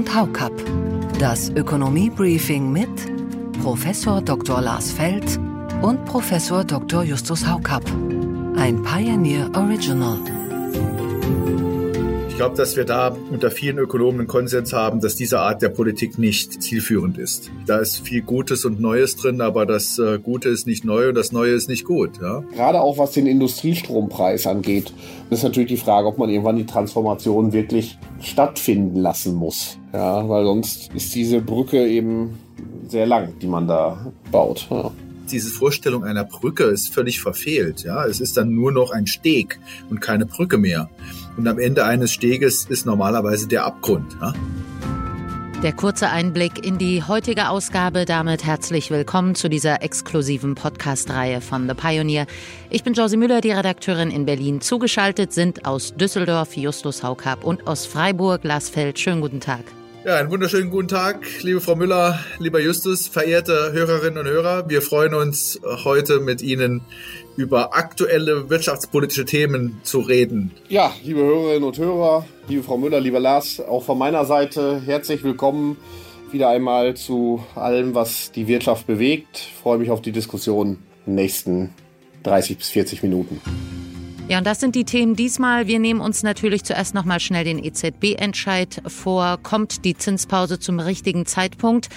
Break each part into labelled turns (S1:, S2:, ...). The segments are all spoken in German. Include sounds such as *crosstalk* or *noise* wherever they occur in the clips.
S1: und Haukapp. Das Ökonomie-Briefing mit Professor Dr. Lars Feld und Professor Dr. Justus Haukapp. Ein Pioneer Original
S2: glaube, dass wir da unter vielen Ökonomen einen Konsens haben, dass diese Art der Politik nicht zielführend ist. Da ist viel Gutes und Neues drin, aber das äh, Gute ist nicht neu und das Neue ist nicht gut. Ja?
S3: Gerade auch was den Industriestrompreis angeht, ist natürlich die Frage, ob man irgendwann die Transformation wirklich stattfinden lassen muss. Ja, weil sonst ist diese Brücke eben sehr lang, die man da baut. Ja
S2: diese Vorstellung einer Brücke ist völlig verfehlt. Ja, es ist dann nur noch ein Steg und keine Brücke mehr. Und am Ende eines Steges ist normalerweise der Abgrund. Ja?
S1: Der kurze Einblick in die heutige Ausgabe. Damit herzlich willkommen zu dieser exklusiven Podcast-Reihe von The Pioneer. Ich bin Josie Müller, die Redakteurin in Berlin. Zugeschaltet sind aus Düsseldorf Justus Haukapp und aus Freiburg Lasfeld. Schönen guten Tag.
S2: Ja, einen wunderschönen guten Tag, liebe Frau Müller, lieber Justus, verehrte Hörerinnen und Hörer. Wir freuen uns heute mit Ihnen über aktuelle wirtschaftspolitische Themen zu reden.
S3: Ja, liebe Hörerinnen und Hörer, liebe Frau Müller, lieber Lars, auch von meiner Seite herzlich willkommen wieder einmal zu allem, was die Wirtschaft bewegt. Ich freue mich auf die Diskussion in den nächsten 30 bis 40 Minuten.
S1: Ja, und das sind die Themen diesmal. Wir nehmen uns natürlich zuerst noch mal schnell den EZB-Entscheid vor. Kommt die Zinspause zum richtigen Zeitpunkt?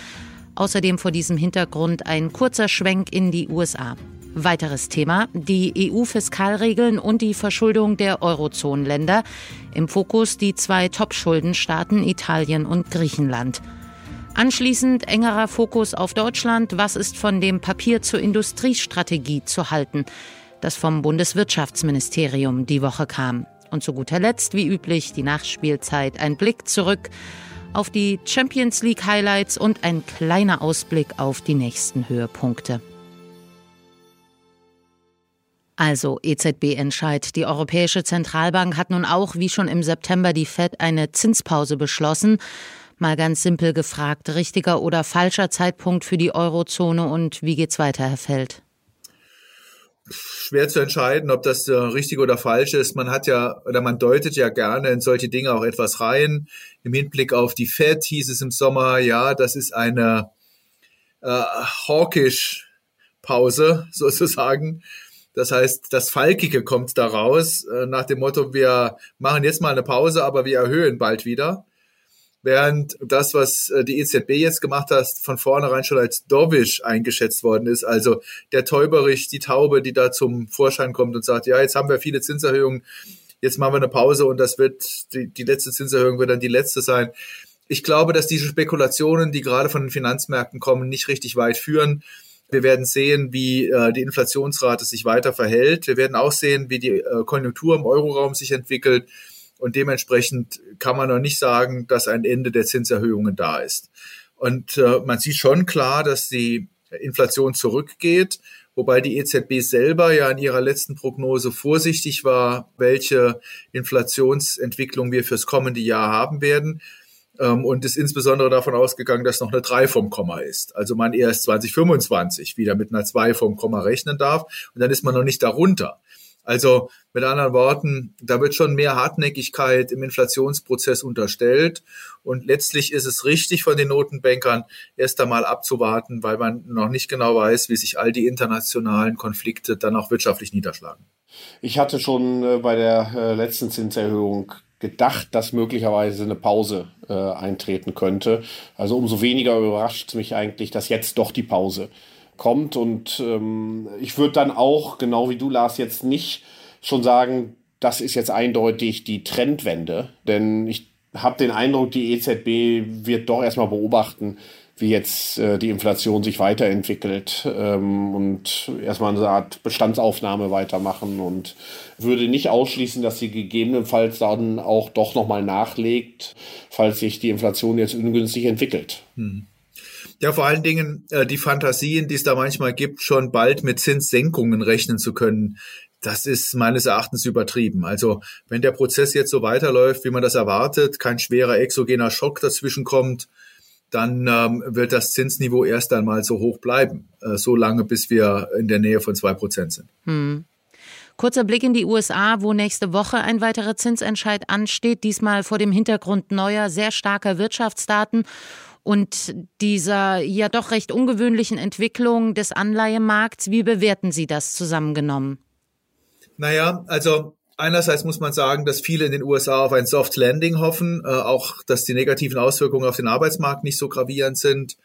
S1: Außerdem vor diesem Hintergrund ein kurzer Schwenk in die USA. Weiteres Thema, die EU-Fiskalregeln und die Verschuldung der Eurozonenländer. Im Fokus die zwei Top-Schuldenstaaten Italien und Griechenland. Anschließend engerer Fokus auf Deutschland. Was ist von dem Papier zur Industriestrategie zu halten? Das vom Bundeswirtschaftsministerium die Woche kam. Und zu guter Letzt, wie üblich, die Nachspielzeit, ein Blick zurück auf die Champions League Highlights und ein kleiner Ausblick auf die nächsten Höhepunkte. Also EZB-Entscheid. Die Europäische Zentralbank hat nun auch, wie schon im September, die Fed eine Zinspause beschlossen. Mal ganz simpel gefragt, richtiger oder falscher Zeitpunkt für die Eurozone und wie geht's weiter, Herr Feld?
S2: Schwer zu entscheiden, ob das äh, richtig oder falsch ist. Man hat ja oder man deutet ja gerne in solche Dinge auch etwas rein. Im Hinblick auf die Fed hieß es im Sommer, ja, das ist eine äh, hawkish Pause *laughs* sozusagen. Das heißt, das Falkige kommt daraus äh, nach dem Motto, wir machen jetzt mal eine Pause, aber wir erhöhen bald wieder. Während das, was äh, die EZB jetzt gemacht hat, von vornherein schon als dovish eingeschätzt worden ist. Also der Täuberich, die Taube, die da zum Vorschein kommt und sagt, ja, jetzt haben wir viele Zinserhöhungen, jetzt machen wir eine Pause und das wird, die, die letzte Zinserhöhung wird dann die letzte sein. Ich glaube, dass diese Spekulationen, die gerade von den Finanzmärkten kommen, nicht richtig weit führen. Wir werden sehen, wie äh, die Inflationsrate sich weiter verhält. Wir werden auch sehen, wie die äh, Konjunktur im Euroraum sich entwickelt. Und dementsprechend kann man noch nicht sagen, dass ein Ende der Zinserhöhungen da ist. Und äh, man sieht schon klar, dass die Inflation zurückgeht, wobei die EZB selber ja in ihrer letzten Prognose vorsichtig war, welche Inflationsentwicklung wir fürs kommende Jahr haben werden. Ähm, und ist insbesondere davon ausgegangen, dass noch eine 3 vom Komma ist. Also man erst 2025 wieder mit einer 2 vom Komma rechnen darf. Und dann ist man noch nicht darunter. Also mit anderen Worten, da wird schon mehr Hartnäckigkeit im Inflationsprozess unterstellt. Und letztlich ist es richtig von den Notenbankern, erst einmal abzuwarten, weil man noch nicht genau weiß, wie sich all die internationalen Konflikte dann auch wirtschaftlich niederschlagen.
S3: Ich hatte schon äh, bei der äh, letzten Zinserhöhung gedacht, dass möglicherweise eine Pause äh, eintreten könnte. Also umso weniger überrascht mich eigentlich, dass jetzt doch die Pause kommt. Und ähm, ich würde dann auch, genau wie du, Lars, jetzt nicht schon sagen, das ist jetzt eindeutig die Trendwende. Denn ich habe den Eindruck, die EZB wird doch erstmal beobachten, wie jetzt äh, die Inflation sich weiterentwickelt ähm, und erstmal eine Art Bestandsaufnahme weitermachen und würde nicht ausschließen, dass sie gegebenenfalls dann auch doch nochmal nachlegt, falls sich die Inflation jetzt ungünstig entwickelt. Hm.
S2: Ja, vor allen Dingen äh, die Fantasien, die es da manchmal gibt, schon bald mit Zinssenkungen rechnen zu können. Das ist meines Erachtens übertrieben. Also wenn der Prozess jetzt so weiterläuft, wie man das erwartet, kein schwerer exogener Schock dazwischen kommt, dann ähm, wird das Zinsniveau erst einmal so hoch bleiben, äh, so lange, bis wir in der Nähe von zwei Prozent sind. Hm.
S1: Kurzer Blick in die USA, wo nächste Woche ein weiterer Zinsentscheid ansteht, diesmal vor dem Hintergrund neuer, sehr starker Wirtschaftsdaten und dieser ja doch recht ungewöhnlichen Entwicklung des Anleihemarkts. Wie bewerten Sie das zusammengenommen?
S2: Naja, also Einerseits muss man sagen, dass viele in den USA auf ein Soft Landing hoffen, äh, auch dass die negativen Auswirkungen auf den Arbeitsmarkt nicht so gravierend sind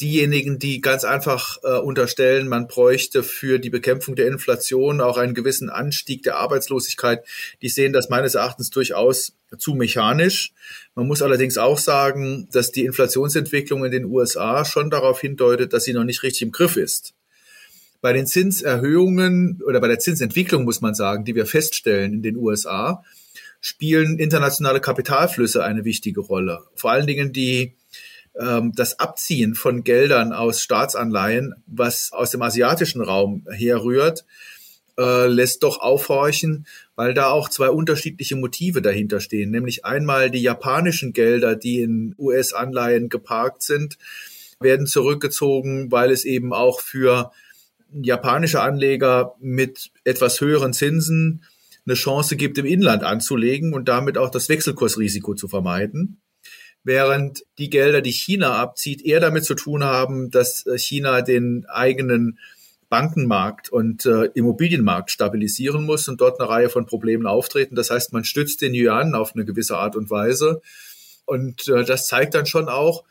S2: diejenigen, die ganz einfach äh, unterstellen, man bräuchte für die Bekämpfung der Inflation auch einen gewissen Anstieg der Arbeitslosigkeit, die sehen das meines Erachtens durchaus zu mechanisch. Man muss allerdings auch sagen, dass die Inflationsentwicklung in den USA schon darauf hindeutet, dass sie noch nicht richtig im Griff ist. Bei den Zinserhöhungen oder bei der Zinsentwicklung muss man sagen, die wir feststellen in den USA, spielen internationale Kapitalflüsse eine wichtige Rolle. Vor allen Dingen die ähm, das Abziehen von Geldern aus Staatsanleihen, was aus dem asiatischen Raum herrührt, äh, lässt doch aufhorchen, weil da auch zwei unterschiedliche Motive dahinter stehen. Nämlich einmal die japanischen Gelder, die in US-Anleihen geparkt sind, werden zurückgezogen, weil es eben auch für japanische Anleger mit etwas höheren Zinsen eine Chance gibt, im Inland anzulegen und damit auch das Wechselkursrisiko zu vermeiden während die Gelder, die China abzieht, eher damit zu tun haben, dass äh, China den eigenen Bankenmarkt und äh, Immobilienmarkt stabilisieren muss und dort eine Reihe von Problemen auftreten. Das heißt, man stützt den Yuan auf eine gewisse Art und Weise. Und äh, das zeigt dann schon auch,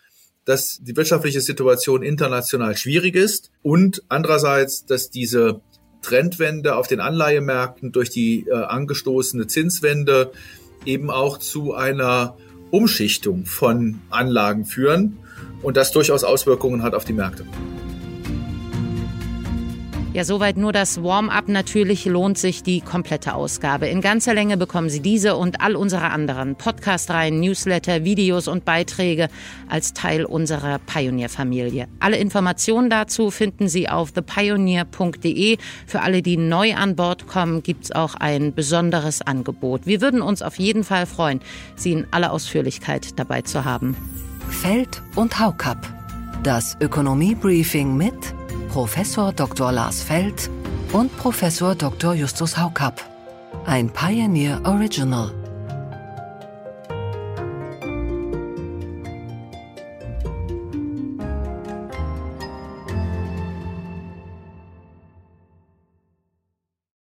S2: dass die wirtschaftliche Situation international schwierig ist und andererseits, dass diese Trendwende auf den Anleihemärkten durch die äh, angestoßene Zinswende eben auch zu einer Umschichtung von Anlagen führen und das durchaus Auswirkungen hat auf die Märkte.
S1: Ja, soweit nur das Warm-up. Natürlich lohnt sich die komplette Ausgabe. In ganzer Länge bekommen Sie diese und all unsere anderen Podcast-Reihen, Newsletter, Videos und Beiträge als Teil unserer Pioneer-Familie. Alle Informationen dazu finden Sie auf thepioneer.de. Für alle, die neu an Bord kommen, gibt es auch ein besonderes Angebot. Wir würden uns auf jeden Fall freuen, Sie in aller Ausführlichkeit dabei zu haben.
S4: Feld und Haukapp. Das Ökonomie-Briefing mit Professor Dr. Lars Feld und Professor Dr. Justus Haukapp. Ein Pioneer Original.